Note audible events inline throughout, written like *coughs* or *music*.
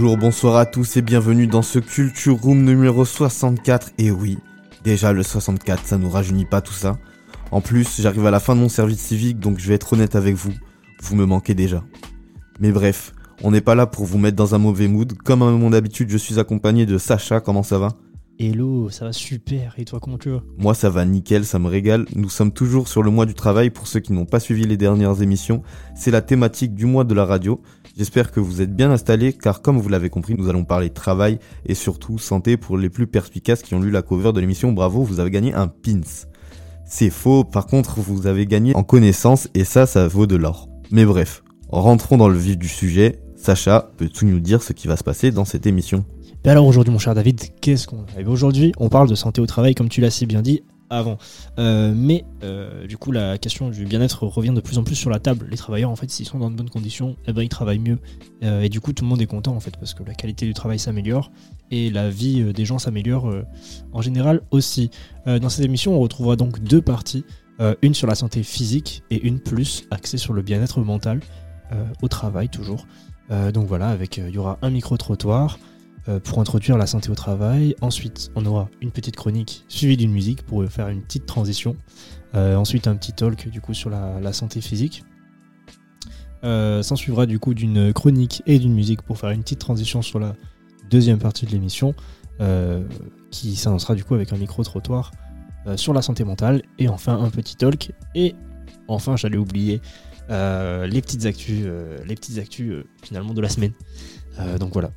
Bonjour, bonsoir à tous et bienvenue dans ce Culture Room numéro 64. Et oui, déjà le 64, ça nous rajeunit pas tout ça. En plus, j'arrive à la fin de mon service civique, donc je vais être honnête avec vous, vous me manquez déjà. Mais bref, on n'est pas là pour vous mettre dans un mauvais mood. Comme à mon habitude, je suis accompagné de Sacha, comment ça va? Hello, ça va super, et toi comment tu vas? Moi ça va nickel, ça me régale. Nous sommes toujours sur le mois du travail, pour ceux qui n'ont pas suivi les dernières émissions. C'est la thématique du mois de la radio. J'espère que vous êtes bien installés car comme vous l'avez compris, nous allons parler travail et surtout santé pour les plus perspicaces qui ont lu la cover de l'émission. Bravo, vous avez gagné un pins. C'est faux, par contre vous avez gagné en connaissance et ça, ça vaut de l'or. Mais bref, rentrons dans le vif du sujet. Sacha, peux-tu nous dire ce qui va se passer dans cette émission? Alors aujourd'hui mon cher David, qu'est-ce qu'on a Aujourd'hui? On parle de santé au travail comme tu l'as si bien dit avant. Euh, mais euh, du coup, la question du bien-être revient de plus en plus sur la table. Les travailleurs, en fait, s'ils sont dans de bonnes conditions, eh ben, ils travaillent mieux. Euh, et du coup, tout le monde est content, en fait, parce que la qualité du travail s'améliore et la vie des gens s'améliore en général aussi. dans cette émission, on retrouvera donc deux parties. une sur la santé physique et une plus axée sur le bien-être mental au travail, toujours. Donc voilà, avec il y aura un micro-trottoir. Euh, pour introduire la santé au travail. Ensuite, on aura une petite chronique suivie d'une musique pour faire une petite transition. Euh, ensuite, un petit talk du coup sur la, santé physique. Euh, S'en suivra du coup d'une chronique et d'une musique pour faire une petite transition sur la deuxième partie de l'émission, euh, qui s'annoncera du coup avec un micro-trottoir sur la santé mentale. Et enfin, un petit talk. Et enfin, j'allais oublier les petites actus, les petites actus finalement de la semaine. donc voilà.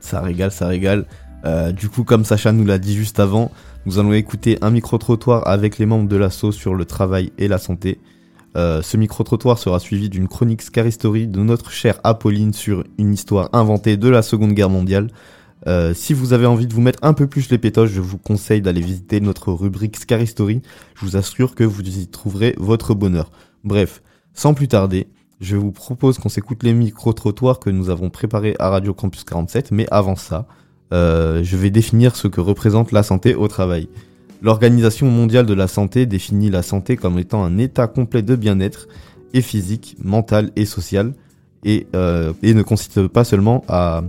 Ça régale, ça régale. Euh, du coup, comme Sacha nous l'a dit juste avant, nous allons écouter un micro-trottoir avec les membres de l'assaut sur le travail et la santé. Euh, ce micro-trottoir sera suivi d'une chronique Scary Story de notre chère Apolline sur une histoire inventée de la Seconde Guerre mondiale. Euh, si vous avez envie de vous mettre un peu plus les pétoches, je vous conseille d'aller visiter notre rubrique Scary Story. Je vous assure que vous y trouverez votre bonheur. Bref, sans plus tarder, je vous propose qu'on s'écoute les micro-trottoirs que nous avons préparés à Radio Campus 47, mais avant ça, euh, je vais définir ce que représente la santé au travail. L'Organisation mondiale de la santé définit la santé comme étant un état complet de bien-être, et physique, mental et social, et, euh, et ne consiste pas seulement à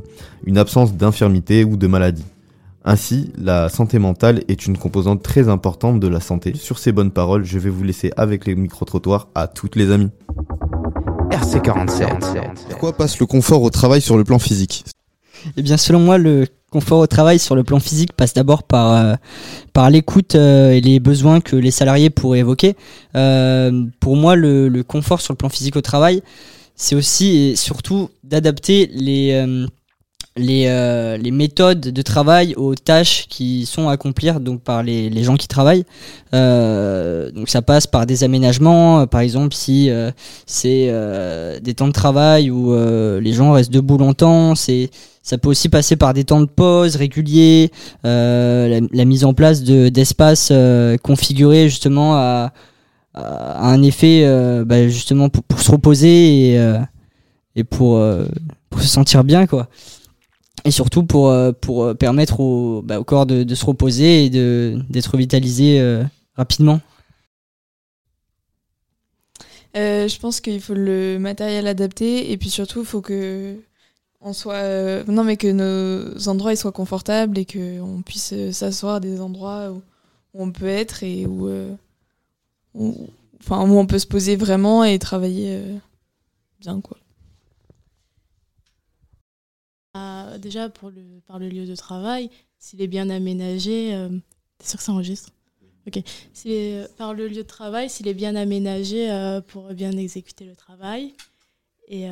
une absence d'infirmité ou de maladie. Ainsi, la santé mentale est une composante très importante de la santé. Sur ces bonnes paroles, je vais vous laisser avec les micro-trottoirs à toutes les amies. RC47. Pourquoi passe le confort au travail sur le plan physique? Eh bien, selon moi, le confort au travail sur le plan physique passe d'abord par, euh, par l'écoute euh, et les besoins que les salariés pourraient évoquer. Euh, pour moi, le, le, confort sur le plan physique au travail, c'est aussi et surtout d'adapter les les, euh, les méthodes de travail aux tâches qui sont à accomplir donc par les, les gens qui travaillent. Euh, donc ça passe par des aménagements, euh, par exemple si euh, c'est euh, des temps de travail où les gens restent debout longtemps, c'est ça peut aussi passer par des temps de pause réguliers, la, la, mise en place de d'espaces configurés justement à, à, un effet bah, justement pour, pour, se reposer et, et pour, pour se sentir bien quoi et surtout pour, euh, pour euh, permettre au, bah, au corps de, de, se reposer et d'être vitalisé euh, rapidement. Je pense qu'il faut le matériel adapté et puis surtout il faut que on soit non mais que nos endroits soient confortables et que on puisse s'asseoir à des endroits où, on peut être et où, où, enfin où on peut se poser vraiment et travailler bien quoi. Euh, déjà, pour le, par le lieu de travail, s'il est bien aménagé, euh, t'es sûr que ça enregistre Ok. Est, par le lieu de travail, s'il est bien aménagé euh, pour bien exécuter le travail. Et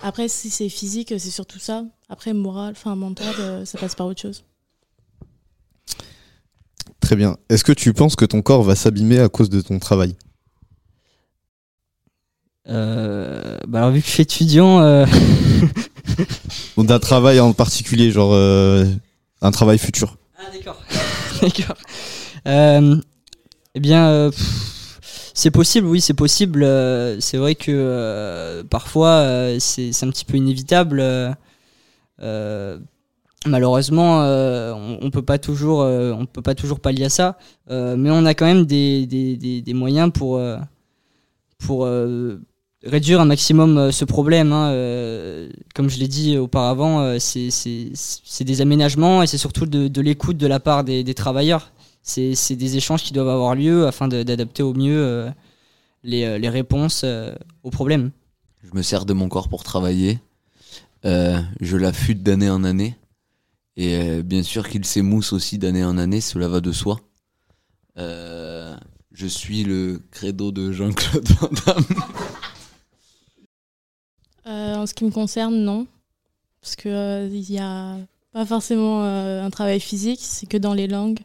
après, si c'est physique, c'est surtout ça. Après, moral, enfin mental, ça passe par autre chose. Très bien. Est-ce que tu penses que ton corps va s'abîmer à cause de ton travail? Euh, bah alors vu que je suis étudiant, euh, *laughs* *laughs* D'un travail en particulier, genre euh, un travail futur. Ah d'accord. *laughs* Euh, eh bien, euh, c'est possible, oui, c'est possible. c'est vrai que parfois c'est c'est un petit peu inévitable. malheureusement, on, on peut pas toujours, on peut pas toujours pallier à ça, mais on a quand même des, des, des, des moyens pour pour réduire un maximum euh, ce problème. hein, euh, comme je l'ai dit auparavant, euh, c'est- c'est des aménagements et c'est surtout de, l'écoute de la part des, travailleurs. C'est des échanges qui doivent avoir lieu afin d'adapter au mieux les, réponses aux problèmes. Je me sers de mon corps pour travailler. Euh, je l'affûte d'année en année. Et bien sûr qu'il s'émousse aussi d'année en année, cela va de soi. Je suis le credo de Jean-Claude Van Damme. *laughs* Euh, en ce qui me concerne, non. Parce que euh, il y a pas forcément euh, un travail physique, c'est que dans les langues.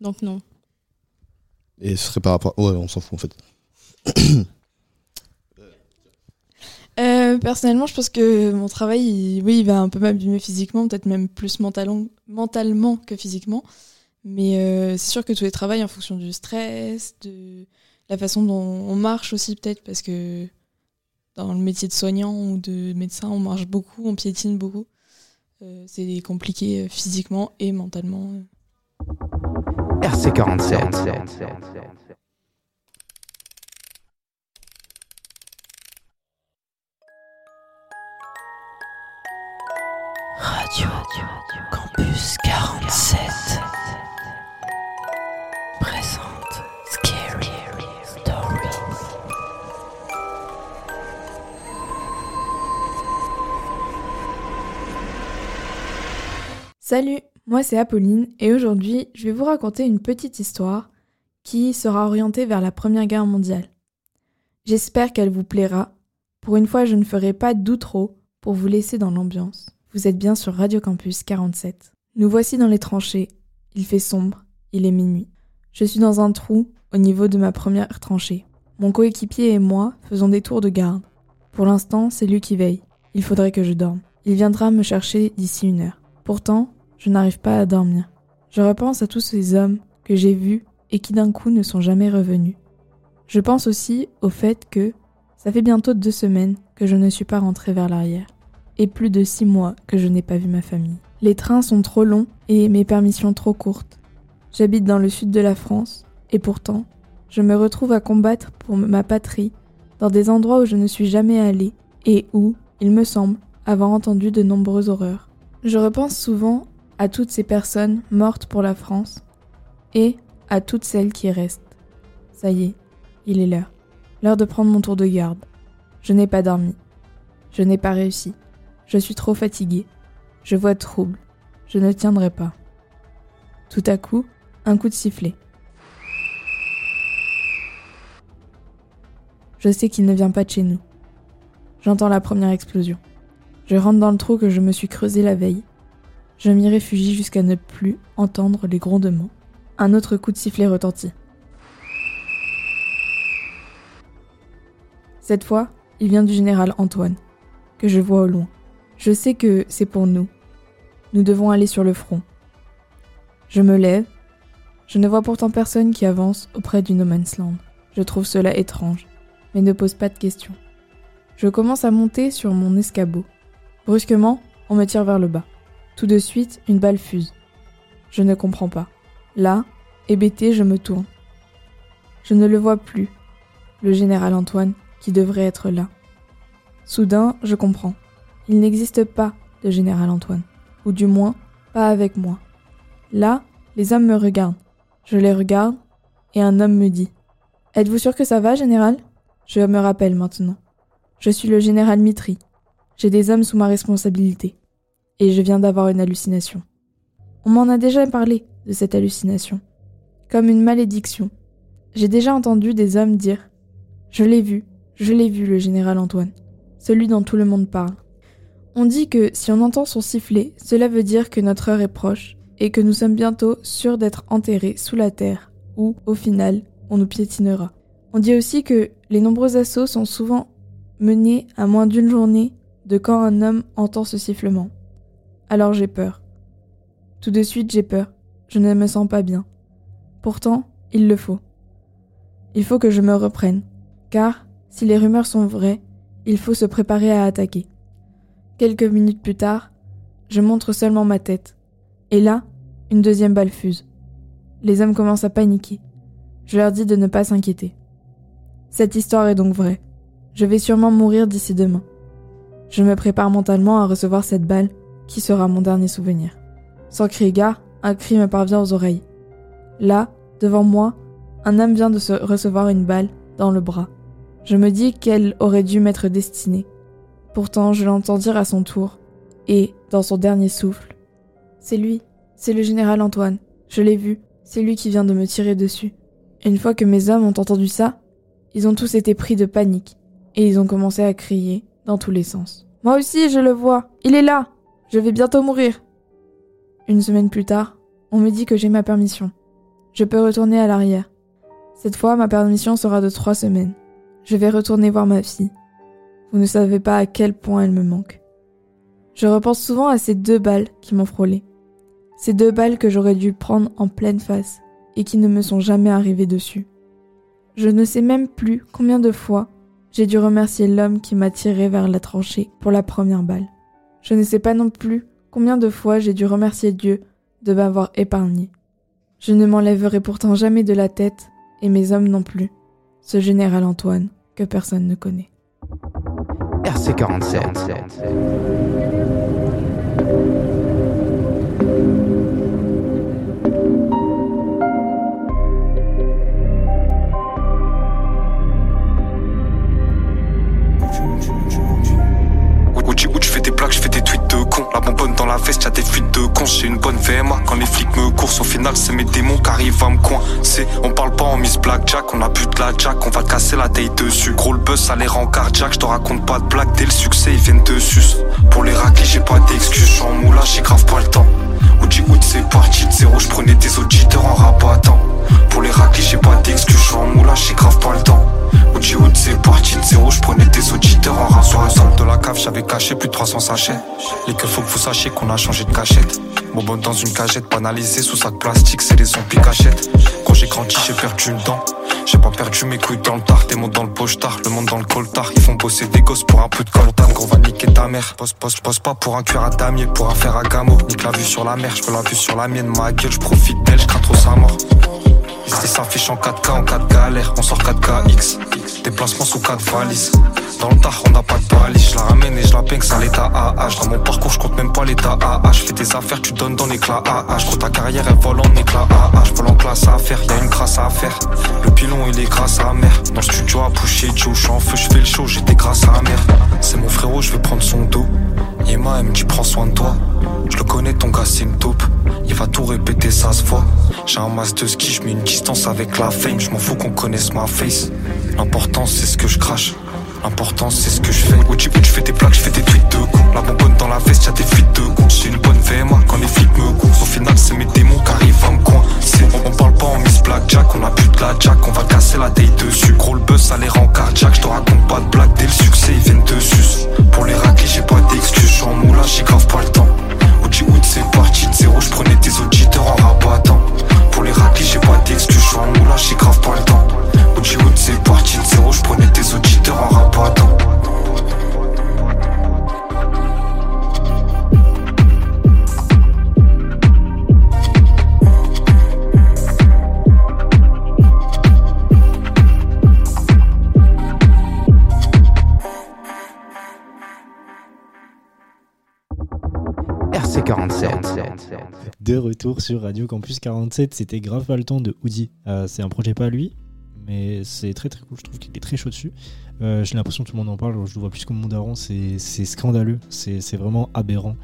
Donc non. Et ce serait par rapport. Ouais, on s'en fout en fait. *coughs* Euh, personnellement, je pense que mon travail, il- oui, il va un peu m'abîmer physiquement, peut-être même plus mentalement, mentalement que physiquement. Mais euh, c'est sûr que tous les travails en fonction du stress, de la façon dont on marche aussi peut-être, parce que dans le métier de soignant ou de médecin, on marche beaucoup, on piétine beaucoup. Euh, c'est compliqué euh, physiquement et mentalement. RC47. Radio Campus 47 Salut, moi c'est Apolline et aujourd'hui je vais vous raconter une petite histoire qui sera orientée vers la Première Guerre mondiale. J'espère qu'elle vous plaira. Pour une fois je ne ferai pas d'outro pour vous laisser dans l'ambiance. Vous êtes bien sur Radio Campus 47. Nous voici dans les tranchées. Il fait sombre, il est minuit. Je suis dans un trou au niveau de ma première tranchée. Mon coéquipier et moi faisons des tours de garde. Pour l'instant, c'est lui qui veille. Il faudrait que je dorme. Il viendra me chercher d'ici une heure. Pourtant, je n'arrive pas à dormir. Je repense à tous ces hommes que j'ai vus et qui d'un coup ne sont jamais revenus. Je pense aussi au fait que ça fait bientôt deux semaines que je ne suis pas rentrée vers l'arrière et plus de six mois que je n'ai pas vu ma famille. Les trains sont trop longs et mes permissions trop courtes. J'habite dans le sud de la France et pourtant, je me retrouve à combattre pour ma patrie dans des endroits où je ne suis jamais allée et où, il me semble, avoir entendu de nombreuses horreurs. Je repense souvent à toutes ces personnes mortes pour la France et à toutes celles qui restent. Ça y est, il est l'heure. L'heure de prendre mon tour de garde. Je n'ai pas dormi. Je n'ai pas réussi. Je suis trop fatiguée. Je vois trouble. Je ne tiendrai pas. Tout à coup, un coup de sifflet. Je sais qu'il ne vient pas de chez nous. J'entends la première explosion. Je rentre dans le trou que je me suis creusé la veille. Je m'y réfugie jusqu'à ne plus entendre les grondements. Un autre coup de sifflet retentit. Cette fois, il vient du général Antoine, que je vois au loin. Je sais que c'est pour nous. Nous devons aller sur le front. Je me lève. Je ne vois pourtant personne qui avance auprès du No Man's Land. Je trouve cela étrange, mais ne pose pas de questions. Je commence à monter sur mon escabeau. Brusquement, on me tire vers le bas. Tout de suite, une balle fuse. Je ne comprends pas. Là, hébété, je me tourne. Je ne le vois plus. Le général Antoine, qui devrait être là. Soudain, je comprends. Il n'existe pas de général Antoine. Ou du moins, pas avec moi. Là, les hommes me regardent. Je les regarde, et un homme me dit Êtes-vous sûr que ça va, général? Je me rappelle maintenant. Je suis le général Mitri. J'ai des hommes sous ma responsabilité. Et je viens d'avoir une hallucination. On m'en a déjà parlé de cette hallucination. Comme une malédiction. J'ai déjà entendu des hommes dire Je l'ai vu, je l'ai vu, le général Antoine. Celui dont tout le monde parle. On dit que si on entend son sifflet, cela veut dire que notre heure est proche et que nous sommes bientôt sûrs d'être enterrés sous la terre, où, au final, on nous piétinera. On dit aussi que les nombreux assauts sont souvent menée à moins d'une journée de quand un homme entend ce sifflement. Alors j'ai peur. Tout de suite j'ai peur. Je ne me sens pas bien. Pourtant, il le faut. Il faut que je me reprenne, car si les rumeurs sont vraies, il faut se préparer à attaquer. Quelques minutes plus tard, je montre seulement ma tête. Et là, une deuxième balle fuse. Les hommes commencent à paniquer. Je leur dis de ne pas s'inquiéter. Cette histoire est donc vraie. Je vais sûrement mourir d'ici demain. Je me prépare mentalement à recevoir cette balle qui sera mon dernier souvenir. Sans crier gare, un cri me parvient aux oreilles. Là, devant moi, un homme vient de se recevoir une balle dans le bras. Je me dis qu'elle aurait dû m'être destinée. Pourtant, je l'entends dire à son tour, et, dans son dernier souffle, C'est lui, c'est le général Antoine, je l'ai vu, c'est lui qui vient de me tirer dessus. Une fois que mes hommes ont entendu ça, ils ont tous été pris de panique, et ils ont commencé à crier dans tous les sens. Moi aussi, je le vois, il est là, je vais bientôt mourir. Une semaine plus tard, on me dit que j'ai ma permission. Je peux retourner à l'arrière. Cette fois, ma permission sera de trois semaines. Je vais retourner voir ma fille. Vous ne savez pas à quel point elle me manque. Je repense souvent à ces deux balles qui m'ont frôlé. Ces deux balles que j'aurais dû prendre en pleine face et qui ne me sont jamais arrivées dessus. Je ne sais même plus combien de fois j'ai dû remercier l'homme qui m'a tiré vers la tranchée pour la première balle. Je ne sais pas non plus combien de fois j'ai dû remercier Dieu de m'avoir épargné. Je ne m'enlèverai pourtant jamais de la tête, et mes hommes non plus, ce général Antoine que personne ne connaît. RC 47. 47. Blagues, je fais des tweets de con. La bonbonne dans la veste, y'a des fuites de con. J'ai une bonne VMA quand les flics me coursent. Au final, c'est mes démons qui arrivent à me coincer. On parle pas en Miss Blackjack, on a bu de la jack, on va casser la taille dessus. Gros le buzz, ça les rend cardiaque. Je te raconte pas de blagues, dès le succès, ils viennent de sus. Pour les raclis, j'ai pas d'excuses, en moulage, j'ai grave pas le temps. Uchi Out, c'est parti de zéro, j'prenais des auditeurs en rabattant. Pour les raclis, j'ai pas d'excuses, en moulage, j'ai grave pas le temps. Uchi Out, c'est parti de zéro, j'prenais des auditeurs j'avais caché plus de 300 sachets. Les que faut que vous sachiez qu'on a changé de cachette. Bonbon dans une cagette, banalisée sous sac plastique, c'est les zombies cachettes. Quand j'ai grandi, j'ai perdu une dent. J'ai pas perdu mes couilles dans le tard, des mots dans le pochetard, le monde dans le coltard. Ils font bosser des gosses pour un peu de coltan, gros va niquer ta mère. Poste, poste, poste pas pour un cuir à damier, pour un fer à gamo. Nique la vue sur la mer, je veux la vue sur la mienne, ma gueule, je profite d'elle, je trop sa mort. Ici s'affiche en 4K, en 4 galères, on sort 4KX. Déplacement sous 4 valises. Dans le tard, on n'a pas de balise. Je la ramène et je la peigne, ça l'état AH. Dans mon parcours, je compte même pas l'état AH. Je fais des affaires, tu donnes dans l'éclat AH. Gros, ta carrière, elle vole en éclat AH. Vole en classe à faire, y a une grâce à faire. Le pilon, il est grâce à mère. Dans le studio à pousser, Joe, je suis en feu, je fais le show, j'étais grâce à mère. C'est mon frérot, je vais prendre son dos. Yema, me dit prends soin de toi. Je le connais, ton gars, c'est une taupe. Il va tout répéter, ça se voit. J'ai un masque de ski, je mets une distance avec la fame. Je m'en fous qu'on connaisse ma face. L'important, c'est ce que je crache. L'important, c'est ce que je fais. Uchi où je fais des plaques, je fais des tweets de con. La bonbonne dans la veste, y'a des fuites de con. J'ai une bonne VMA quand les flics me coursent. Au final, c'est mes démons qui arrivent à me coincer. On, on parle pas en Miss Blackjack, on a plus de la jack, on va casser la taille dessus. Gros le buzz, ça les rend cardiaque. Je te raconte pas de blagues, dès le succès, ils viennent de sus. Pour les raclis, j'ai pas d'excuses, je suis en moulage, j'ai grave pas le temps. Uchi Wood, c'est parti de zéro, je prenais des auditeurs en rabattant. Pour les raclis, j'ai pas d'excuses, je suis en moulage, j'ai grave pas le temps. Uchi Wood, c'est parti de zéro, je prenais des auditeurs retour sur Radio Campus 47, c'était grave pas le temps de Hoodie. Euh, c'est un projet pas à lui, mais c'est très très cool. Je trouve qu'il est très chaud dessus. Euh, J'ai l'impression que tout le monde en parle. Je le vois plus comme mon daron. C'est scandaleux. C'est vraiment aberrant.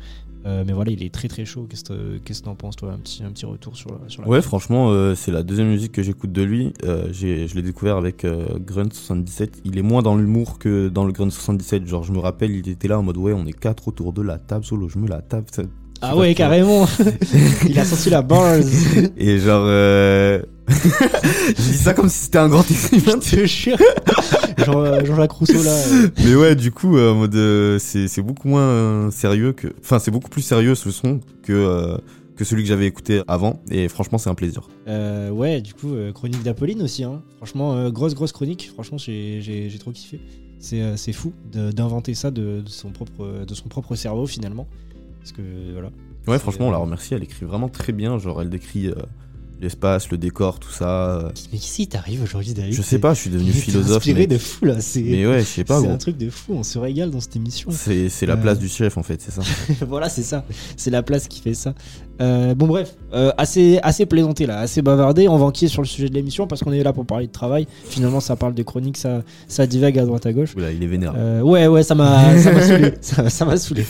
Euh, mais voilà, il est très très chaud. Qu'est-ce que que t'en penses, toi? Un petit, un petit retour sur la. Sur la Ouais, franchement, euh, c'est la deuxième musique que j'écoute de lui. Euh, je l'ai découvert avec euh, Grunt 77. Il est moins dans l'humour que dans le Grunt 77. Genre, je me rappelle, il était là en mode ouais, on est quatre autour de la table solo. Je mets la table. Ah ouais, carrément *laughs* Il a sorti la bars *laughs* Et genre, euh... *laughs* je dis ça comme si c'était un grand écrivain. Je te jure Jean- euh, Jean-Jacques Rousseau là. euh, Mais ouais, du coup, euh, en mode, c'est beaucoup moins sérieux que. Enfin, c'est beaucoup plus sérieux ce son que, euh, que celui que j'avais écouté avant. Et franchement, c'est un plaisir. Euh, ouais, du coup, chronique d'Apolline aussi. Hein. Franchement, grosse, grosse chronique. Franchement, j'ai trop kiffé. C'est fou d'inventer ça de, de son propre, de son propre cerveau finalement. Parce que voilà. Ouais, franchement, on la remercie. Elle écrit vraiment très bien. Genre, elle décrit euh, l'espace, le décor, tout ça. euh. Mais qu'est-ce qui t'arrive aujourd'hui, David? Je sais pas, je suis devenu philosophe. inspiré Mais, de fou là. C'est mais ouais, je sais pas, c'est un truc de fou. On se régale dans cette émission. C'est c'est la Euh. place du chef, en fait, c'est ça. *laughs* voilà, c'est ça. C'est la place qui fait ça. Euh, bon, bref, euh, assez, assez plaisanté là, assez bavardé. On va enquiller sur le sujet de l'émission parce qu'on est là pour parler de travail. Finalement, ça parle de chronique, ça, ça divague à droite à gauche. Oula, il est vénère. Euh, ouais, ouais, ça m'a, ça m'a *laughs* saoulé. Ça, ça m'a saoulé.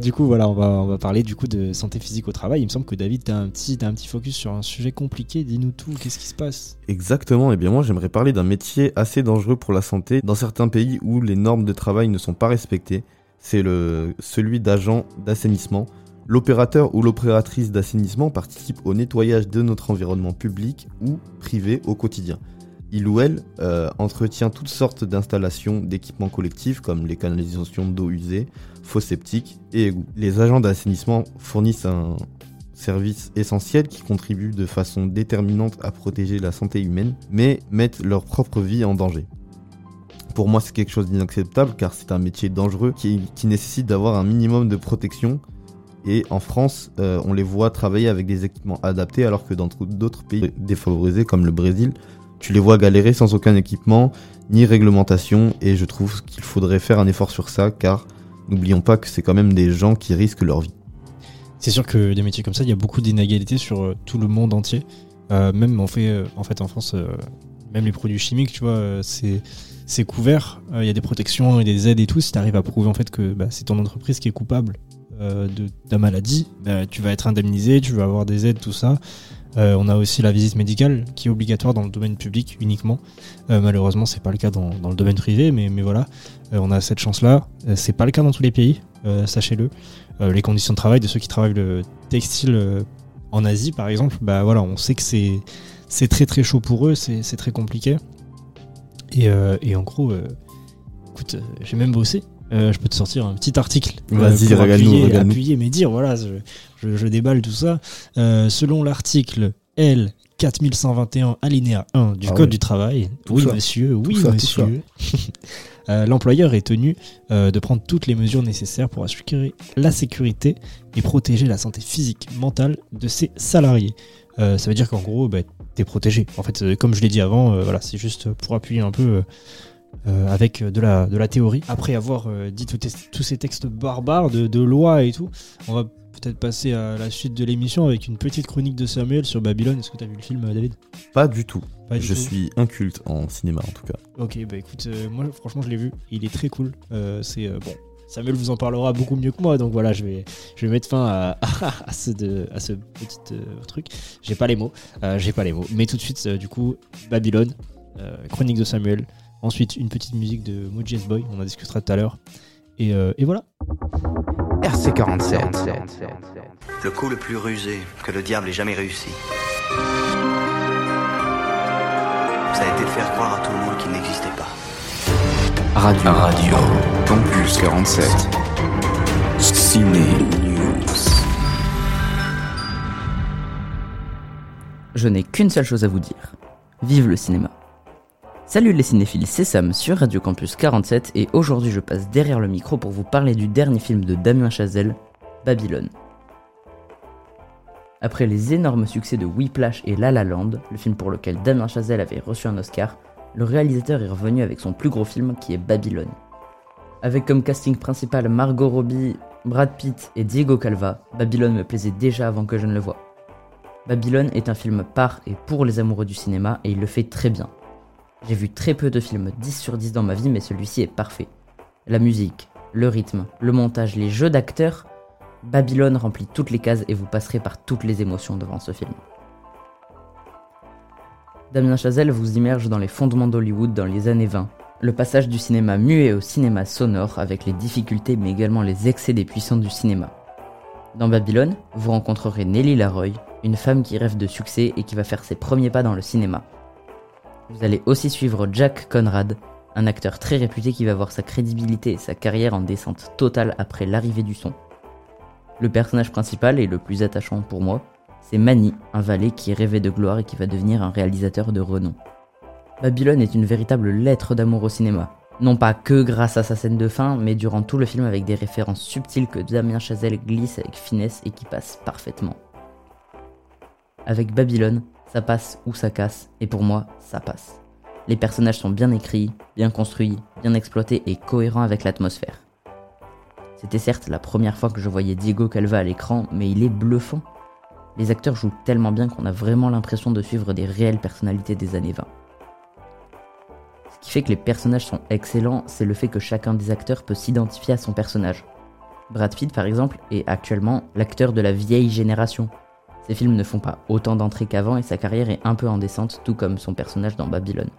Du coup, voilà, on va, on va parler du coup de santé physique au travail. Il me semble que David, t'as un petit, t'as un petit focus sur un sujet compliqué. Dis-nous tout. Qu'est-ce qui se passe? Exactement, et bien moi j'aimerais parler d'un métier assez dangereux pour la santé dans certains pays où les normes de travail ne sont pas respectées. C'est le celui d'agent d'assainissement. L'opérateur ou l'opératrice d'assainissement participe au nettoyage de notre environnement public ou privé au quotidien. Il ou elle euh, entretient toutes sortes d'installations, d'équipements collectifs comme les canalisations d'eau usée, fosses septiques et égouts. Les agents d'assainissement fournissent un service essentiel qui contribue de façon déterminante à protéger la santé humaine, mais mettent leur propre vie en danger. Pour moi, c'est quelque chose d'inacceptable car c'est un métier dangereux qui nécessite d'avoir un minimum de protection. Et en France, euh, on les voit travailler avec des équipements adaptés alors que dans tr- d'autres pays défavorisés comme le Brésil, tu les vois galérer sans aucun équipement ni réglementation. Et je trouve qu'il faudrait faire un effort sur ça car n'oublions pas que c'est quand même des gens qui risquent leur vie. C'est sûr que des métiers comme ça, il y a beaucoup d'inégalités sur euh, tout le monde entier. Euh, même en fait, en France, même les produits chimiques, tu vois, c'est couvert. Il y a des protections et des aides et tout. Si tu arrives à prouver en fait que bah, c'est ton entreprise qui est coupable euh, de ta maladie, bah, tu vas être indemnisé, tu vas avoir des aides, tout ça. Euh, on a aussi la visite médicale qui est obligatoire dans le domaine public uniquement. Euh, malheureusement, c'est pas le cas dans, le domaine privé, mais, mais voilà, Euh, on a cette chance-là. C'est pas le cas dans tous les pays, sachez-le. Les conditions de travail de ceux qui travaillent le textile en Asie, par exemple, bah voilà, on sait que c'est c'est très très chaud pour eux, c'est très compliqué. Et, et en gros, écoute, j'ai même bossé. Euh, je peux te sortir un petit article euh, Vas-y, appuyer, appuyer mes dires. Voilà, je, je- je déballe tout ça. Euh, selon l'article L 4121 alinéa 1 du Ah Code du travail, Tout oui ça. monsieur, oui ça, monsieur, *laughs* Euh, l'employeur est tenu euh, de prendre toutes les mesures nécessaires pour assurer la sécurité et protéger la santé physique, mentale de ses salariés. Euh, ça veut dire qu'en gros, bah, t'es protégé. En fait, comme je l'ai dit avant, voilà, c'est juste pour appuyer un peu euh, euh, avec de la, de la théorie. Après avoir euh, dit tout- tous ces textes barbares de, de loi et tout, on va peut-être passer à la suite de l'émission avec une petite chronique de Samuel sur Babylone. Est-ce que t'as vu le film, euh, David? Pas du tout. Pas du je tout. suis inculte en cinéma en tout cas. Ok, bah écoute, euh, moi franchement je l'ai vu, il est très cool. Euh, c'est euh, bon, Samuel vous en parlera beaucoup mieux que moi, donc voilà, je vais, je vais mettre fin à, *laughs* à ce, de, à ce petit euh, truc. J'ai pas les mots, euh, j'ai pas les mots. Mais tout de suite, euh, du coup, Babylone, euh, chronique de Samuel. Ensuite, une petite musique de Moj's Boy, on en discutera tout à l'heure. Et, euh, et voilà. RC47. Le coup le plus rusé que le diable ait jamais réussi. Ça a été de faire croire à tout le monde qu'il n'existait pas. Radio. Radio. Campus 47. Ciné News. Je n'ai qu'une seule chose à vous dire. Vive le cinéma. Salut les cinéphiles, c'est Sam sur Radio Campus 47 et aujourd'hui je passe derrière le micro pour vous parler du dernier film de Damien Chazelle, Babylone. Après les énormes succès de Whiplash et La La Land, le film pour lequel Damien Chazelle avait reçu un Oscar, le réalisateur est revenu avec son plus gros film qui est Babylone. Avec comme casting principal Margot Robbie, Brad Pitt et Diego Calva, Babylone me plaisait déjà avant que je ne le voie. Babylone est un film par et pour les amoureux du cinéma et il le fait très bien. J'ai vu très peu de films 10 sur 10 dans ma vie mais celui-ci est parfait. La musique, le rythme, le montage, les jeux d'acteurs, Babylone remplit toutes les cases et vous passerez par toutes les émotions devant ce film. Damien Chazelle vous immerge dans les fondements d'Hollywood dans les années 20, le passage du cinéma muet au cinéma sonore avec les difficultés mais également les excès des puissants du cinéma. Dans Babylone, vous rencontrerez Nelly Laroy, une femme qui rêve de succès et qui va faire ses premiers pas dans le cinéma. Vous allez aussi suivre Jack Conrad, un acteur très réputé qui va voir sa crédibilité et sa carrière en descente totale après l'arrivée du son. Le personnage principal et le plus attachant pour moi, c'est Manny, un valet qui rêvait de gloire et qui va devenir un réalisateur de renom. Babylone est une véritable lettre d'amour au cinéma. Non pas que grâce à sa scène de fin, mais durant tout le film avec des références subtiles que Damien Chazelle glisse avec finesse et qui passent parfaitement. Avec Babylone, ça passe ou ça casse, et pour moi, ça passe. Les personnages sont bien écrits, bien construits, bien exploités et cohérents avec l'atmosphère. C'était certes la première fois que je voyais Diego Calva à l'écran, mais il est bluffant. Les acteurs jouent tellement bien qu'on a vraiment l'impression de suivre des réelles personnalités des années 20. Ce qui fait que les personnages sont excellents, c'est le fait que chacun des acteurs peut s'identifier à son personnage. Brad Pitt, par exemple, est actuellement l'acteur de la vieille génération. Ses films ne font pas autant d'entrées qu'avant et sa carrière est un peu en descente, tout comme son personnage dans Babylone.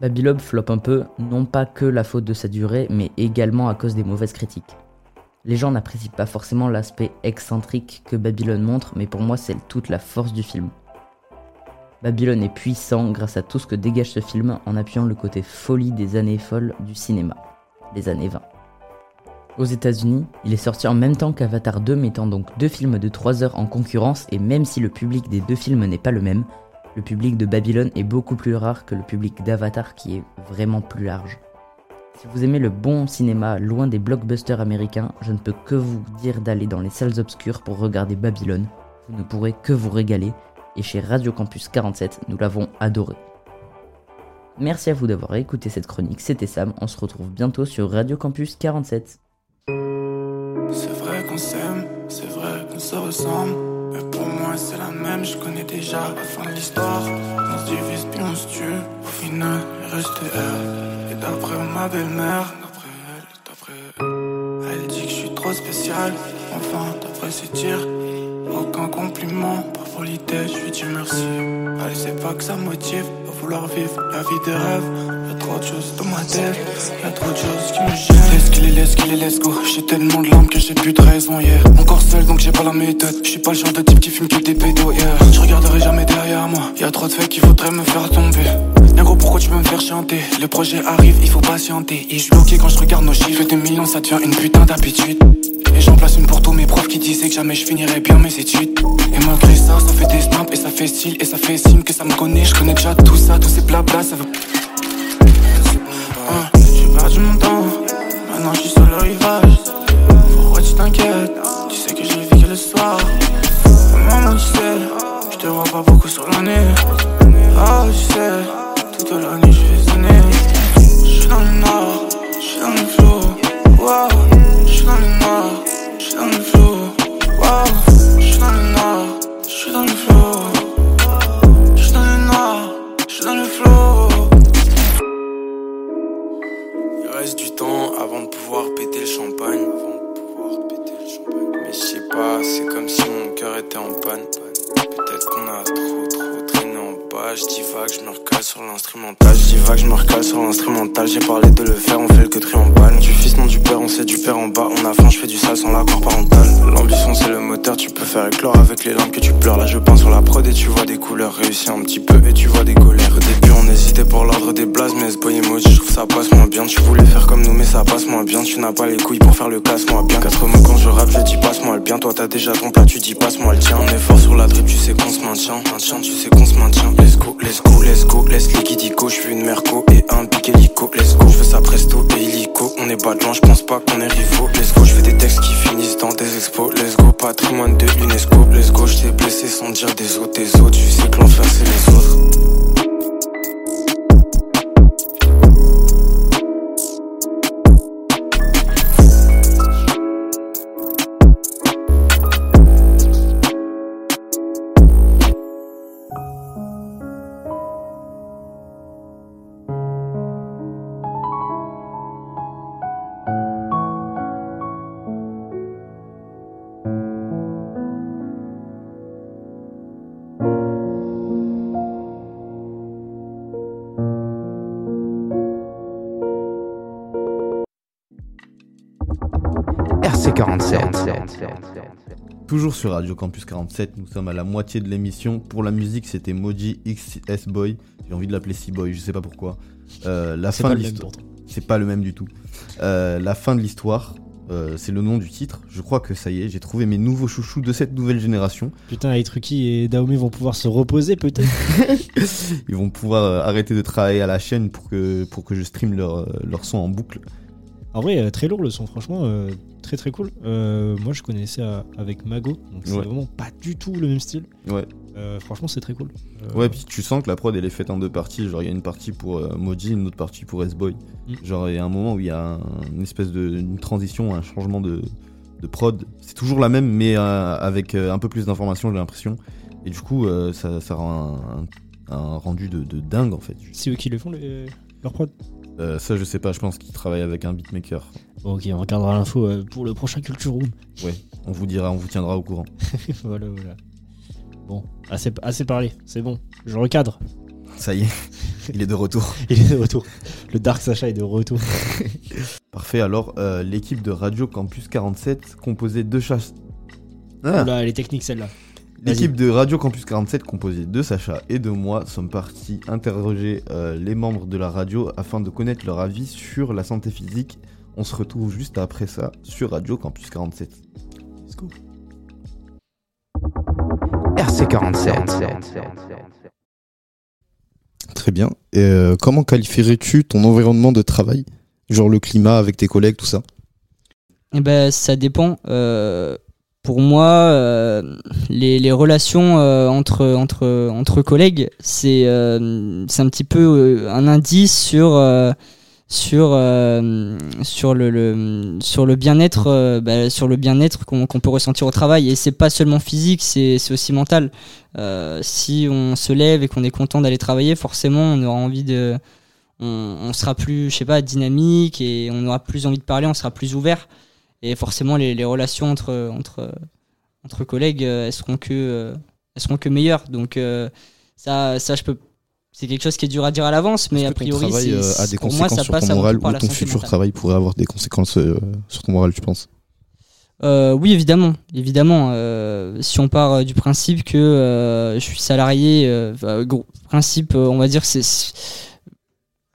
Babylone floppe un peu, non pas que la faute de sa durée, mais également à cause des mauvaises critiques. Les gens n'apprécient pas forcément l'aspect excentrique que Babylone montre, mais pour moi c'est toute la force du film. Babylone est puissant grâce à tout ce que dégage ce film en appuyant le côté folie des années folles du cinéma, des années 20. Aux États-Unis, il est sorti en même temps qu'Avatar 2, mettant donc deux films de 3 heures en concurrence, et même si le public des deux films n'est pas le même, le public de Babylone est beaucoup plus rare que le public d'Avatar qui est vraiment plus large. Si vous aimez le bon cinéma loin des blockbusters américains, je ne peux que vous dire d'aller dans les salles obscures pour regarder Babylone. Vous ne pourrez que vous régaler, et chez Radio Campus 47, nous l'avons adoré. Merci à vous d'avoir écouté cette chronique, c'était Sam, on se retrouve bientôt sur Radio Campus 47. C'est vrai qu'on s'aime, c'est vrai qu'on se ressemble. Mais pour moi, c'est la même, je connais déjà la fin de l'histoire. On se divise puis on se tue. Au final, il restait elle. Et d'après ma belle-mère, d'après elle, d'après elle, elle dit que je suis trop spécial. Enfin, d'après ses tirs, aucun compliment. Par politesse, je lui dis merci. Elle sait pas que ça motive à vouloir vivre la vie des rêves. Trop de choses dans ma tête, y'a trop de choses qui me gênent. Laisse qu'il est, laisse qu'il est, let's go. J'ai tellement de larmes que j'ai plus de raison, yeah. Encore seul donc j'ai pas la méthode. Je suis pas le genre de type qui fume que des pédos, yeah. Je regarderai jamais derrière moi. Y'a trop de faits qui voudraient me faire tomber. Négro, pourquoi tu veux me faire chanter? Le projet arrive, il faut patienter. Et je bloqué quand je regarde nos chiffres. Des millions, ça devient une putain d'habitude. Et j'en place une pour tous mes profs qui disaient que jamais je finirais bien mes études. Et malgré ça, ça fait des snaps et ça fait style et ça fait signe que ça me connaît. Je connais déjà tout ça, tous ces blabla, ça veut. J'ai perdu mon temps, maintenant je suis sur le rivage. Pourquoi tu t'inquiètes Tu sais que je vis que le soir. Maman, tu sais, je te vois pas beaucoup sur l'année. Ah, tu sais, toute l'année je vais sonner. Je suis dans le nord, je suis dans le flow. Wow, je suis dans le nord, je suis dans le flow. Wow, c'est comme si mon cœur était en panne. Peut-être qu'on a trop trop traîné en bas. Je divague, je me recale sur l'instrumental. Je divague, je me recale sur l'instrumental. J'ai parlé de le faire, on fait le que triomphal. Du fils, non du père, on sait du père en bas. On a faim, je fais du sale sans l'accord parental. L'ambition, c'est le moteur, tu peux faire éclore avec les larmes que tu pleures. Là, je pense sur la prod et tu vois des couleurs. Réussis un petit peu et tu vois des colères. Des blases, mais ce boy emoji, je trouve ça passe moins bien. Tu voulais faire comme nous, mais ça passe moins bien. Tu n'as pas les couilles pour faire le casse, moi bien. Quatre mots quand je rappe, je dis passe-moi le bien. Toi, t'as déjà ton plat, tu dis passe-moi le tien. On est fort sur la drip, tu sais qu'on se maintient. Maintien, tu sais qu'on se maintient. Let's go, let's go, let's go. Laisse les guidico, je veux une merco et un pic hélico. Let's go, je fais ça presto et illico. On est de je pense pas qu'on est rivaux. Let's go, je fais des textes qui finissent dans des expos. Let's go, patrimoine de l'UNESCO. Let's go, je t'ai blessé sans dire des autres, des autres. Tu sais que l'enfer c'est les autres. Toujours sur Radio Campus 47, nous sommes à la moitié de l'émission. Pour la musique, c'était Moji XS Boy J'ai envie de l'appeler C-Boy, je sais pas pourquoi. Euh, la C'est fin pas de le même l'histoire. C'est pas le même du tout. Euh, la fin de l'histoire, euh, c'est le nom du titre. Je crois que ça y est, j'ai trouvé mes nouveaux chouchous de cette nouvelle génération. Putain, Aitruki et Daomé vont pouvoir se reposer peut-être. *laughs* Ils vont pouvoir arrêter de travailler à la chaîne pour que, pour que je stream leur, leur son en boucle. En vrai, euh, très lourd le son, franchement, euh, très très cool. Euh, moi, je connaissais avec Mago, donc c'est Ouais. vraiment pas du tout le même style. Ouais. Euh, franchement, c'est très cool. Ouais, puis tu sens que la prod elle est faite en deux parties. Genre, il y a une partie pour Moji, une autre partie pour S-Boy. Mm. Genre, il y a un moment où il y a un- une espèce de une transition, un changement de, de prod. C'est toujours la même, mais avec un peu plus d'informations, j'ai l'impression. Et du coup, ça, ça rend un, un- un rendu de, de dingue en fait. C'est eux qui le font, les... leur prod Euh, ça, je sais pas, je pense qu'ils travaillent avec un beatmaker. Ok, on regardera l'info euh, pour le prochain Culture Room. Ouais, on vous dira, on vous tiendra au courant. *laughs* voilà, voilà. Bon, assez, assez parlé, c'est bon. Je recadre. Ça y est, *laughs* il est de retour. *laughs* Il est de retour. Le Dark Sacha est de retour. Parfait, alors euh, l'équipe de Radio Campus 47 composée de chasse. Ah. Oula, elle est technique celle-là. L'équipe de Radio Campus 47 composée de Sacha et de moi sommes partis interroger euh, les membres de la radio afin de connaître leur avis sur la santé physique. On se retrouve juste après ça sur Radio Campus 47. Let's go. RC47. Très bien. Et euh, comment qualifierais-tu ton environnement de travail? Genre le climat avec tes collègues, tout ça? Eh ben, ça dépend. Euh, pour moi, euh, les, les relations euh, entre, entre, entre collègues, c'est euh, un petit peu euh, un indice sur, euh, sur, euh, sur le, le, sur le bien-être bah, sur le bien-être qu'on qu'on peut ressentir au travail. Et c'est pas seulement physique, c'est aussi mental. Si on se lève et qu'on est content d'aller travailler, forcément, on aura envie de. On, on sera plus, je sais pas, dynamique et on aura plus envie de parler, on sera plus ouvert. Et forcément, les, les relations entre, entre, entre collègues, euh, elles seront que, euh, elles seront que meilleures. Donc, euh, ça, ça, je peux. C'est quelque chose qui est dur à dire à l'avance, mais a Ton priori, travail c'est- euh, a des pour moi, conséquences ça sur passe ton moral ou ton futur mentale. travail pourrait avoir des conséquences sur ton moral, tu penses? Euh, oui, évidemment, évidemment. euh, si on part du principe que euh, je suis salarié, principe, on va dire, c'est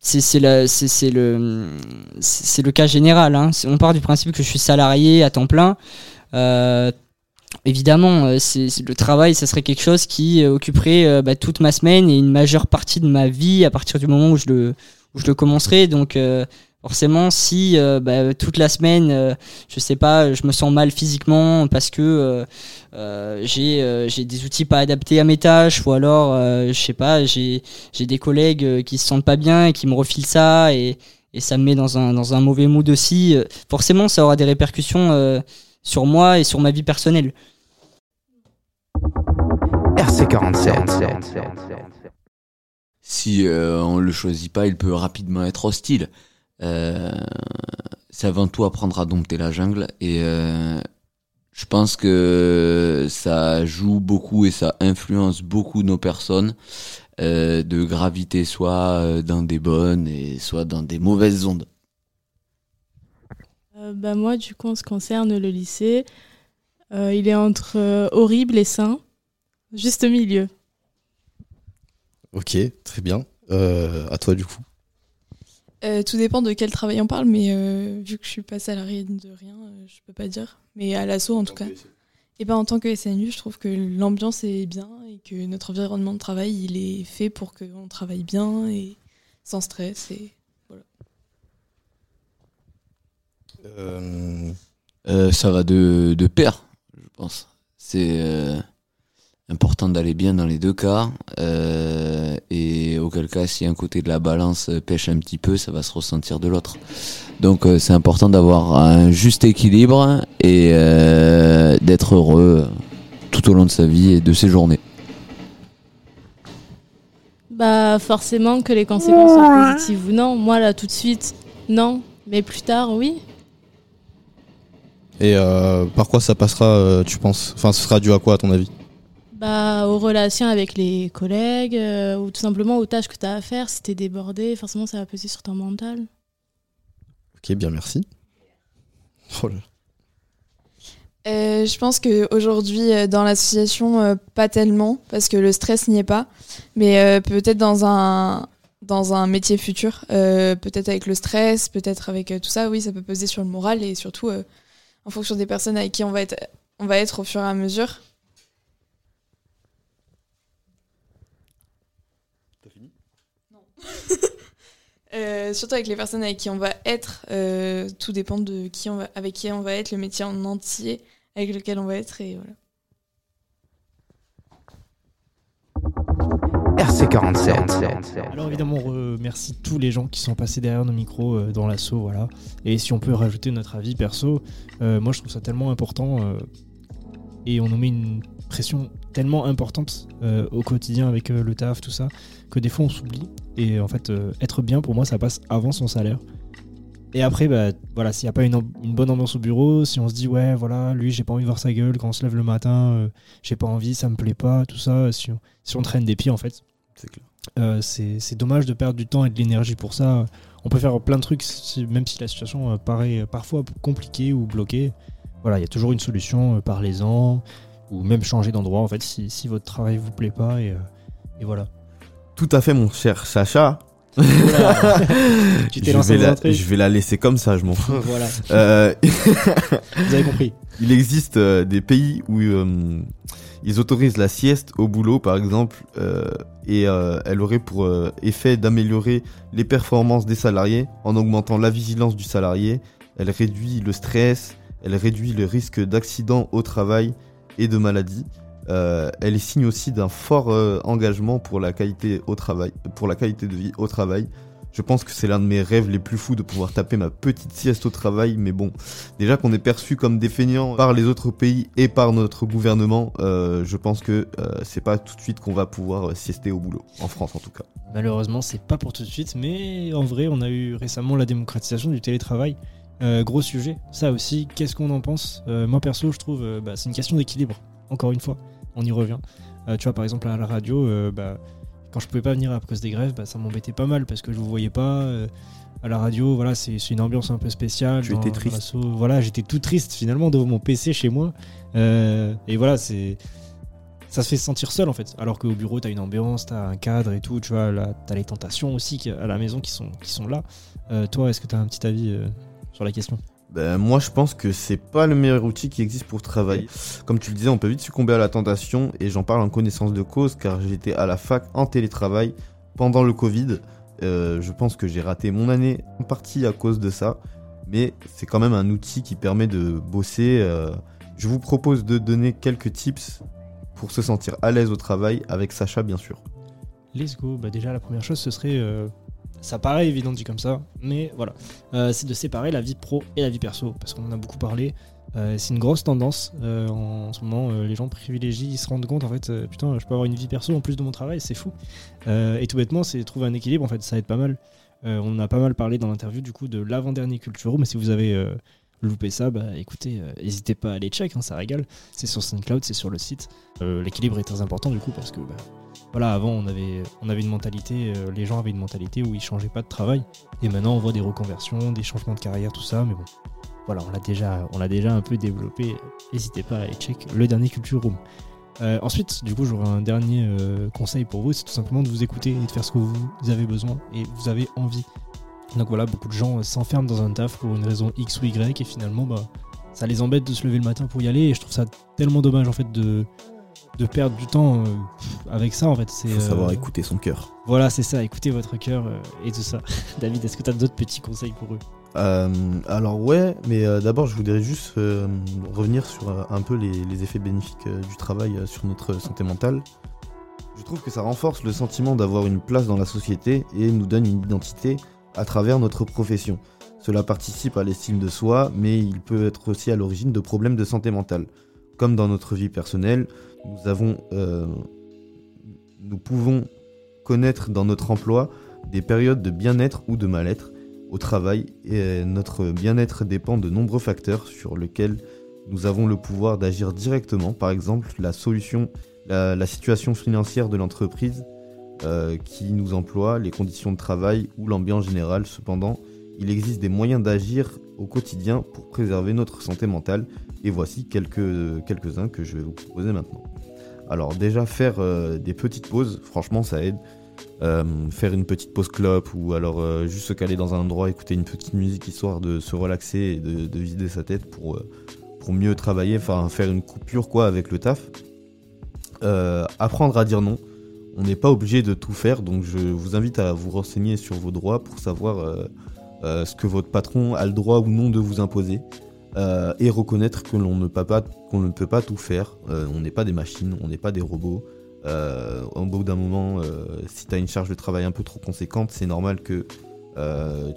c'est le le cas général. Hein. On part du principe que je suis salarié à temps plein. Euh, évidemment, euh, c'est- le travail, ça serait quelque chose qui euh, occuperait euh, bah, toute ma semaine et une majeure partie de ma vie à partir du moment où je le où je le commencerai. Donc euh, forcément, si euh, bah, toute la semaine, euh, je sais pas, je me sens mal physiquement parce que euh, euh, j'ai euh, j'ai des outils pas adaptés à mes tâches ou alors euh, je sais pas, j'ai j'ai des collègues qui se sentent pas bien et qui me refilent ça et et ça me met dans un dans un mauvais mood aussi. Forcément, ça aura des répercussions euh, sur moi et sur ma vie personnelle. RC47. Si euh, on le choisit pas, il peut rapidement être hostile. Euh, c'est avant tout apprendre à dompter la jungle et euh, je pense que ça joue beaucoup et ça influence beaucoup nos personnes euh, de gravité soit dans des bonnes et soit dans des mauvaises ondes. Euh, bah, moi, du coup, en ce qui concerne le lycée, euh, il est entre euh, horrible et sain, juste au milieu. Ok, très bien. Euh, à toi du coup. Euh, tout dépend de quel travail on parle, mais euh, vu que je suis pas salarié de rien, euh, je peux pas dire. Mais à l'assaut, en tout cas. Et ben en tant que SNU, je trouve que l'ambiance est bien et que notre environnement de travail, il est fait pour qu'on travaille bien et sans stress. Et voilà. Euh, Euh, ça va de, de pair, je pense. C'est euh, important d'aller bien dans les deux cas. euh, et auquel cas, si un côté de la balance pêche un petit peu, ça va se ressentir de l'autre. Donc euh, c'est important d'avoir un juste équilibre et euh, d'être heureux tout au long de sa vie et de ses journées. Bah, forcément que les conséquences soient positives ou non. Moi, là, tout de suite, non. Mais plus tard, oui. Et euh, par quoi ça passera, euh, tu penses? Enfin, ce sera dû à quoi à ton avis? Bah, aux relations avec les collègues euh, ou tout simplement aux tâches que tu as à faire. Si tu es débordé, forcément, ça va peser sur ton mental. Ok, bien, merci. Oh là. Euh, je pense qu'aujourd'hui, euh, dans l'association, euh, pas tellement, parce que le stress n'y est pas. Mais euh, peut-être dans un, dans un métier futur, euh, peut-être avec le stress, peut-être avec euh, tout ça, oui, ça peut peser sur le moral et surtout euh, en fonction des personnes avec qui on va être, on va être au fur et à mesure. *laughs* Euh, surtout avec les personnes avec qui on va être, euh, tout dépend de qui on va, avec qui on va être, le métier en entier avec lequel on va être et voilà. RC47. Alors évidemment, on remercie tous les gens qui sont passés derrière nos micros euh, dans l'assaut, voilà. Et si on peut rajouter notre avis perso, euh, moi je trouve ça tellement important euh, et on nous met une pression tellement importante euh, au quotidien avec euh, le taf, tout ça, que des fois on s'oublie. Et en fait, euh, être bien pour moi, ça passe avant son salaire. Et après, bah, voilà, s'il n'y a pas une, bonne ambiance au bureau, si on se dit, ouais, voilà, lui, j'ai pas envie de voir sa gueule quand on se lève le matin, j'ai pas envie, ça me plaît pas, tout ça, si on, si on traîne des pieds, en fait, C'est clair. c'est dommage de perdre du temps et de l'énergie pour ça. On peut faire plein de trucs, même si la situation paraît parfois compliquée ou bloquée. Voilà, il y a toujours une solution, parlez-en, ou même changer d'endroit, en fait, si, si votre travail vous plaît pas, et, euh, et voilà. Tout à fait, mon cher Sacha. Oula. *laughs* Tu t'es je, lancé vais la, un truc. je vais la laisser comme ça, je m'en fous. Voilà. *laughs* Euh, *laughs* Vous avez compris. Il existe euh, des pays où euh, ils autorisent la sieste au boulot, par exemple, et elle aurait pour effet d'améliorer les performances des salariés en augmentant la vigilance du salarié. Elle réduit le stress, elle réduit le risque d'accident au travail et de maladie. Euh, elle est signe aussi d'un fort euh, engagement pour la qualité au travail, pour la qualité de vie au travail. Je pense que c'est l'un de mes rêves les plus fous de pouvoir taper ma petite sieste au travail, mais bon, déjà qu'on est perçu comme des feignants par les autres pays et par notre gouvernement, euh, je pense que c'est pas tout de suite qu'on va pouvoir siester au boulot, en France en tout cas. Malheureusement, c'est pas pour tout de suite, mais en vrai, on a eu récemment la démocratisation du télétravail. Euh, gros sujet, ça aussi, qu'est-ce qu'on en pense? Euh, Moi perso, je trouve, euh, bah, c'est une question d'équilibre. Encore une fois, on y revient. Tu vois, par exemple, à la radio, bah, quand je pouvais pas venir à cause des grèves, bah, ça m'embêtait pas mal parce que je vous voyais pas. à la radio, voilà, c'est une ambiance un peu spéciale. Tu étais triste. Voilà, j'étais tout triste finalement devant mon PC chez moi. Et voilà, c'est ça se fait se sentir seul en fait. Alors qu'au bureau, t'as une ambiance, t'as un cadre et tout, tu vois, t'as les tentations aussi à la maison qui sont, qui sont là. Euh, toi, est-ce que t'as un petit avis euh, sur la question Ben, moi, je pense que c'est pas le meilleur outil qui existe pour travailler. Comme tu le disais, on peut vite succomber à la tentation, et j'en parle en connaissance de cause, car j'étais à la fac en télétravail pendant le Covid. Euh, je pense que j'ai raté mon année en partie à cause de ça, mais c'est quand même un outil qui permet de bosser. euh. Je vous propose de donner quelques tips pour se sentir à l'aise au travail, avec Sacha bien sûr. Let's go. Bah déjà, la première chose, ce serait. euh, ça paraît évident dit comme ça, mais voilà. Euh, c'est de séparer la vie pro et la vie perso, parce qu'on en a beaucoup parlé. Euh, c'est une grosse tendance euh, en, ce moment. les gens privilégient, ils se rendent compte en fait, putain, je peux avoir une vie perso en plus de mon travail, c'est fou. Et tout bêtement, c'est trouver un équilibre en fait, ça aide pas mal. On a pas mal parlé dans l'interview du coup de l'avant-dernier Culture, mais si vous avez loupé ça, bah écoutez, euh, n'hésitez pas à aller check, hein, ça régale. C'est sur SoundCloud, c'est sur le site. Euh, L'équilibre est très important du coup parce que bah, voilà, avant on avait, on avait une mentalité, euh, les gens avaient une mentalité où ils changeaient pas de travail. Et maintenant on voit des reconversions, des changements de carrière, tout ça, mais bon, voilà, on l'a déjà, on l'a déjà un peu développé. N'hésitez pas à aller check le dernier Culture Room. Ensuite, du coup, j'aurais un dernier conseil pour vous, c'est tout simplement de vous écouter et de faire ce que vous avez besoin et vous avez envie. Donc voilà, beaucoup de gens euh, s'enferment dans un taf pour une raison X ou Y et finalement, bah, ça les embête de se lever le matin pour y aller et je trouve ça tellement dommage en fait de, de perdre du temps euh, avec ça en fait. C'est Faut savoir euh, écouter son cœur. Voilà, c'est ça, écoutez votre cœur et tout ça. *laughs* David, est-ce que tu as d'autres petits conseils pour eux? Euh, alors ouais, mais euh, d'abord je voudrais juste revenir sur un peu les, les effets bénéfiques du travail sur notre santé mentale. Je trouve que ça renforce le sentiment d'avoir une place dans la société et nous donne une identité à travers notre profession. Cela participe à l'estime de soi, mais il peut être aussi à l'origine de problèmes de santé mentale. Comme dans notre vie personnelle, nous avons, euh, nous pouvons connaître dans notre emploi des périodes de bien-être ou de mal-être au travail et notre bien-être dépend de nombreux facteurs sur lesquels nous avons le pouvoir d'agir directement. Par exemple, la solution, la, la situation financière de l'entreprise euh, qui nous emploie, les conditions de travail ou l'ambiance générale. Cependant, il existe des moyens d'agir au quotidien pour préserver notre santé mentale Et voici quelques, quelques-uns que je vais vous proposer maintenant. Alors déjà faire euh, des petites pauses, franchement ça aide. Euh, faire une petite pause clope ou alors juste se caler dans un endroit, écouter une petite musique histoire de se relaxer et de, de vider sa tête pour, pour mieux travailler, enfin faire une coupure quoi avec le taf. Apprendre à dire non. On n'est pas obligé de tout faire, donc je vous invite à vous renseigner sur vos droits pour savoir euh, euh, ce que votre patron a le droit ou non de vous imposer. Euh, et reconnaître que l'on ne qu'on ne peut pas tout faire. On n'est pas des machines, on n'est pas des robots. Au bout d'un moment, si tu as une charge de travail un peu trop conséquente, c'est normal que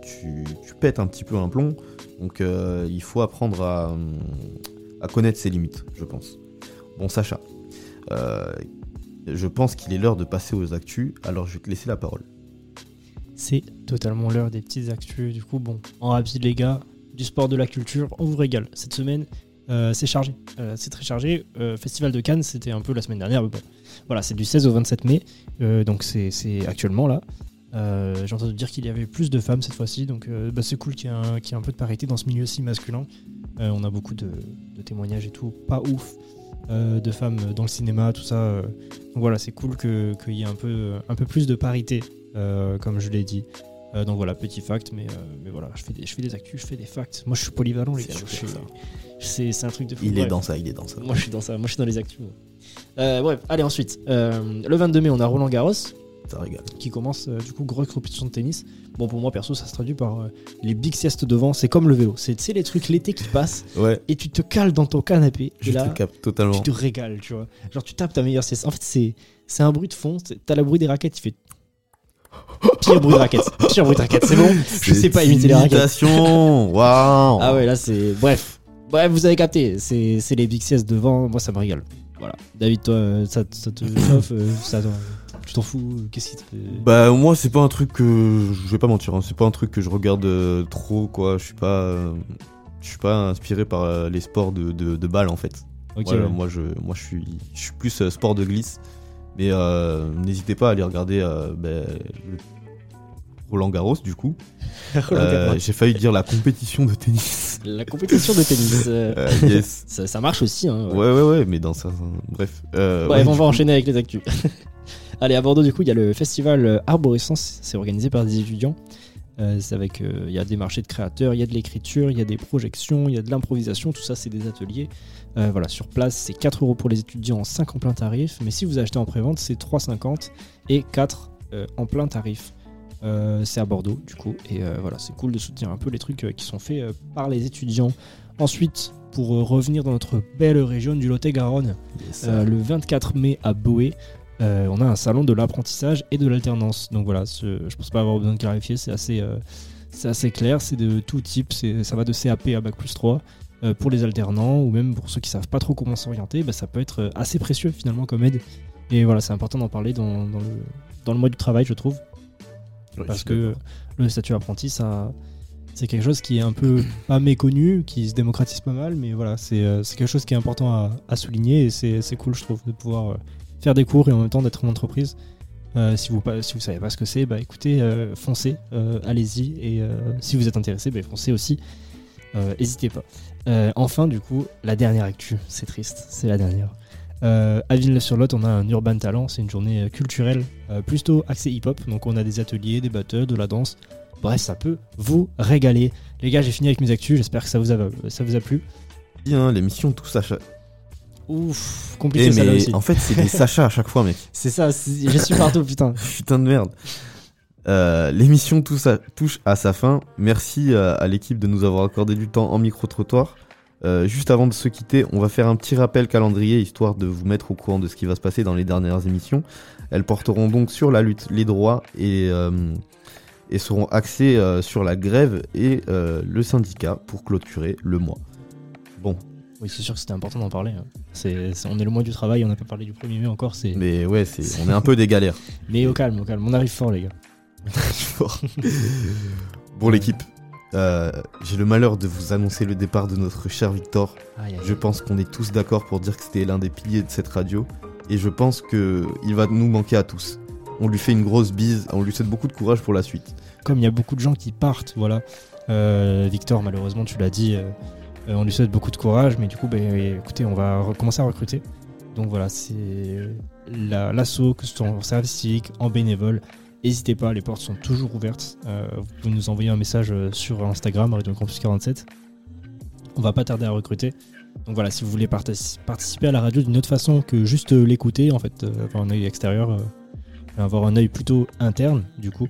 tu, pètes un petit peu un plomb. Donc il faut apprendre à, connaître ses limites, je pense. Bon, Sacha, je pense qu'il est l'heure de passer aux actus, alors je vais te laisser la parole. C'est totalement l'heure des petites actus. Du coup, bon, en rapide, les gars, du sport, de la culture, on vous régale. Cette semaine, euh, c'est chargé. Euh, c'est très chargé. Euh, Festival de Cannes, c'était un peu la semaine dernière. Mais bon, voilà, c'est du 16 au 27 mai. Donc, c'est actuellement là. J'ai entendu dire qu'il y avait plus de femmes cette fois-ci. Donc, bah, c'est cool qu'il y, ait un- peu de parité dans ce milieu si masculin. On a beaucoup de témoignages et tout. Pas ouf. Euh, de femmes dans le cinéma, tout ça. euh. Donc voilà, c'est cool que- qu'il y ait un peu, un peu plus de parité, euh, comme je l'ai dit. Euh, donc voilà, petit fact, mais, euh, mais voilà, je fais, des, je fais des actus, je fais des facts. Moi je suis polyvalent, les gars. C'est un truc de fou. Il est dans ça, il est dans ça. Moi je suis dans ça, moi je suis dans les actus. Euh, bref, allez ensuite. Le 22 mai, on a Roland Garros. Ça régale. Qui commence, euh, du coup, grosse compétition de tennis. Bon, pour moi, perso, ça se traduit par euh, les big siestes devant. C'est comme le vélo. C'est les trucs l'été qui passent. Ouais. Et tu te cales dans ton canapé. Je et là, te capte totalement. tu te régales, tu vois. Genre, tu tapes ta meilleure sieste. En fait, c'est c'est un bruit de fond. T'as le bruit des raquettes, tu fais. *laughs* Pire bruit de raquettes. Pire bruit de raquettes. C'est bon. *laughs* Je sais pas imiter les raquettes. *laughs* Waouh. Ah ouais, là c'est. Bref. Bref, vous avez capté. C'est les big siestes devant. Moi, ça me régale. Voilà. David, toi, euh, ça, ça te chauffe euh, ça, Tu t'en fous Qu'est-ce qui te fait. Bah moi c'est pas un truc que je vais pas mentir, hein, c'est pas un truc que je regarde euh, trop quoi. Je suis pas, euh, je suis pas inspiré par euh, les sports de, de, de balle en fait. Ok, Voilà, ouais. Moi je, moi je suis, je suis plus euh, sport de glisse. Mais euh, n'hésitez pas à aller regarder euh, ben, Roland Garros du coup. *laughs* Euh. J'ai failli dire la compétition de tennis. La compétition de tennis. *laughs* euh, Euh, yes. *laughs* ça, ça marche aussi. Hein, Ouais ouais ouais, mais dans ça, ça- bref. Euh, Bref, ouais, on va enchaîner avec les actus. Allez, à Bordeaux, du coup, il y a le festival euh, Arborescence. C'est organisé par des étudiants. Euh, c'est avec, euh, il y a des marchés de créateurs, il y a de l'écriture, il y a des projections, il y a de l'improvisation. Tout ça, c'est des ateliers. Euh, voilà, sur place, c'est 4 euros pour les étudiants en 5 en plein tarif. Mais si vous achetez en prévente, c'est 3,50 et 4 euh, en plein tarif. C'est à Bordeaux, du coup. Et voilà, c'est cool de soutenir un peu les trucs qui sont faits par les étudiants. Ensuite, pour revenir dans notre belle région du Lot-et-Garonne, euh, le 24 mai à Boé, euh, on a un salon de l'apprentissage et de l'alternance. Donc voilà, ce- je pense pas avoir besoin de clarifier, c'est assez, euh, c'est assez clair, c'est de tout type, ça va de CAP à Bac plus 3. Euh, pour les alternants ou même pour ceux qui savent pas trop comment s'orienter, bah, ça peut être assez précieux finalement comme aide. Et voilà, c'est important d'en parler dans, dans le, dans le mois du travail, je trouve. Parce je que le statut apprenti, ça, c'est quelque chose qui est un peu *coughs* pas méconnu, qui se démocratise pas mal, mais voilà, c'est quelque chose qui est important à, à souligner et c'est c'est cool, je trouve, de pouvoir faire des cours et en même temps d'être en entreprise. Euh, si vous pas, si vous savez pas ce que c'est, bah écoutez, euh, foncez, euh, allez-y et si vous êtes intéressé, bah, foncez aussi. N'hésitez pas. Enfin, du coup, la dernière actu, c'est triste, c'est la dernière. À Villeneuve-sur-Lot, on a un Urban Talent, c'est une journée culturelle plutôt axée hip-hop. Donc on a des ateliers, des battles, de la danse. Bref, ça peut vous régaler. Les gars, j'ai fini avec mes actus, j'espère que ça vous a, ça vous a plu. Bien, l'émission tout Sacha. Ouf, Eh, compliqué ça là mais aussi. en fait c'est des Sacha à chaque fois mec. *laughs* C'est ça, je suis partout, putain. *laughs* Putain de merde. Euh, L'émission touche à, sa fin. Merci euh, à l'équipe de nous avoir accordé du temps en micro-trottoir. Euh, juste avant de se quitter, on va faire un petit rappel calendrier histoire de vous mettre au courant de ce qui va se passer dans les dernières émissions. Elles porteront donc sur la lutte, les droits et, euh, et seront axées sur la grève et le syndicat pour clôturer le mois. Bon, Oui, c'est sûr que c'était important d'en parler. hein. C'est, c'est- on est le mois du travail, on n'a pas parlé du 1er mai encore. C'est... mais ouais, c'est, *laughs* on est un peu des galères. Mais au calme, au calme, on arrive fort, les gars. fort. *laughs* Bon l'équipe, euh, j'ai le malheur de vous annoncer le départ de notre cher Victor. Aïe, aïe, Je pense qu'on est tous d'accord pour dire que c'était l'un des piliers de cette radio. Et je pense que il va nous manquer à tous. On lui fait une grosse bise, on lui souhaite beaucoup de courage pour la suite. Comme il y a beaucoup de gens qui partent, voilà. Euh, Victor, malheureusement, tu l'as dit, Euh, on lui souhaite beaucoup de courage, mais du coup, ben, écoutez, on va recommencer à recruter. Donc voilà, c'est la- l'assaut, que ce soit en service civique, en bénévole. N'hésitez pas, les portes sont toujours ouvertes. Euh, vous pouvez nous envoyer un message euh, sur Instagram, Radio Campus 47. On va pas tarder à recruter. Donc voilà, si vous voulez partic- participer à la radio d'une autre façon que juste euh, l'écouter, en fait, euh, avoir un œil extérieur, euh, avoir un œil plutôt interne, du coup.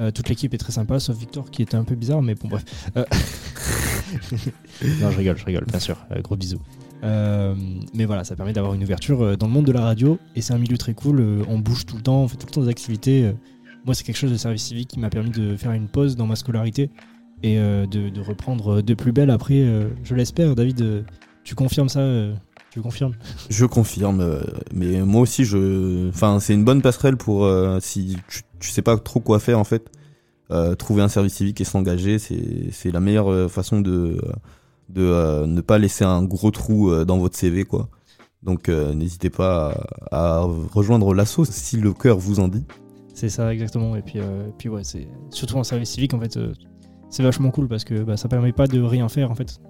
Euh, toute l'équipe est très sympa, sauf Victor qui était un peu bizarre, mais bon, bref. Euh, *laughs* non, je rigole, je rigole, bien sûr. Euh, gros bisous. Euh, mais voilà, ça permet d'avoir une ouverture dans le monde de la radio et c'est un milieu très cool. on bouge tout le temps, on fait tout le temps des activités. moi, c'est quelque chose de service civique qui m'a permis de faire une pause dans ma scolarité et de, de reprendre de plus belle après. je l'espère, David. tu confirmes ça Tu confirmes? Je confirme, mais moi aussi, je, enfin, c'est une bonne passerelle pour euh, si tu, tu sais pas trop quoi faire en fait. euh, trouver un service civique et s'engager, c'est la meilleure euh, façon de de euh, ne pas laisser un gros trou dans votre CV quoi. Donc n'hésitez pas à, rejoindre l'assaut si le cœur vous en dit. C'est ça, exactement. Et puis, puis ouais, c'est surtout en service civique, en fait, c'est vachement cool parce que bah, ça permet pas de rien faire, en fait.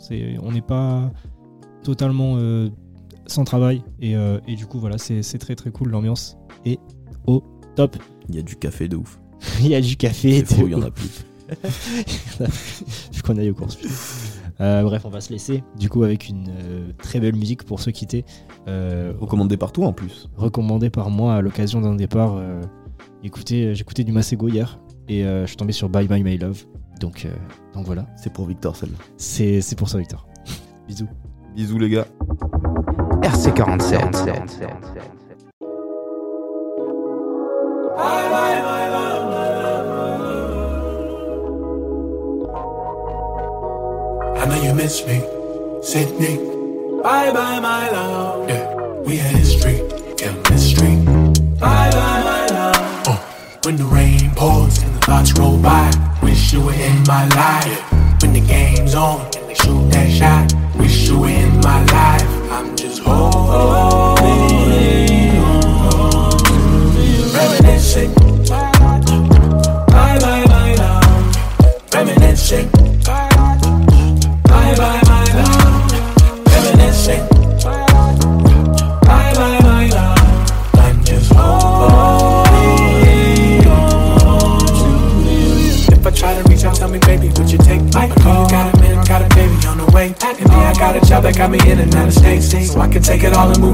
On n'est pas totalement sans travail. Et, et du coup, voilà, c'est très très cool. L'ambiance est au top. Il y a du café de ouf. *laughs* il y a du café. C'est il y en a ouf. plus. *laughs* Vu qu'on aille aux courses. Euh, bref, on va se laisser du coup avec une euh, très belle musique pour se quitter. Euh, Recommandée par toi en plus. Recommandée par moi à l'occasion d'un départ. euh, écoutez, j'écoutais du Masego hier et euh, je suis tombé sur Bye Bye My Love. Donc, euh, donc voilà. C'est pour Victor celle-là. C'est c'est pour ça, Victor. Bisous. Bisous les gars. RC47. I know you miss me, Sydney. Bye bye, my love. Yeah, we had history, chemistry. Bye bye, my love. Uh, when the rain pours and the thoughts roll by, wish you were in my life. When the game's on and they shoot that shot, wish you were in my life. Take it all and move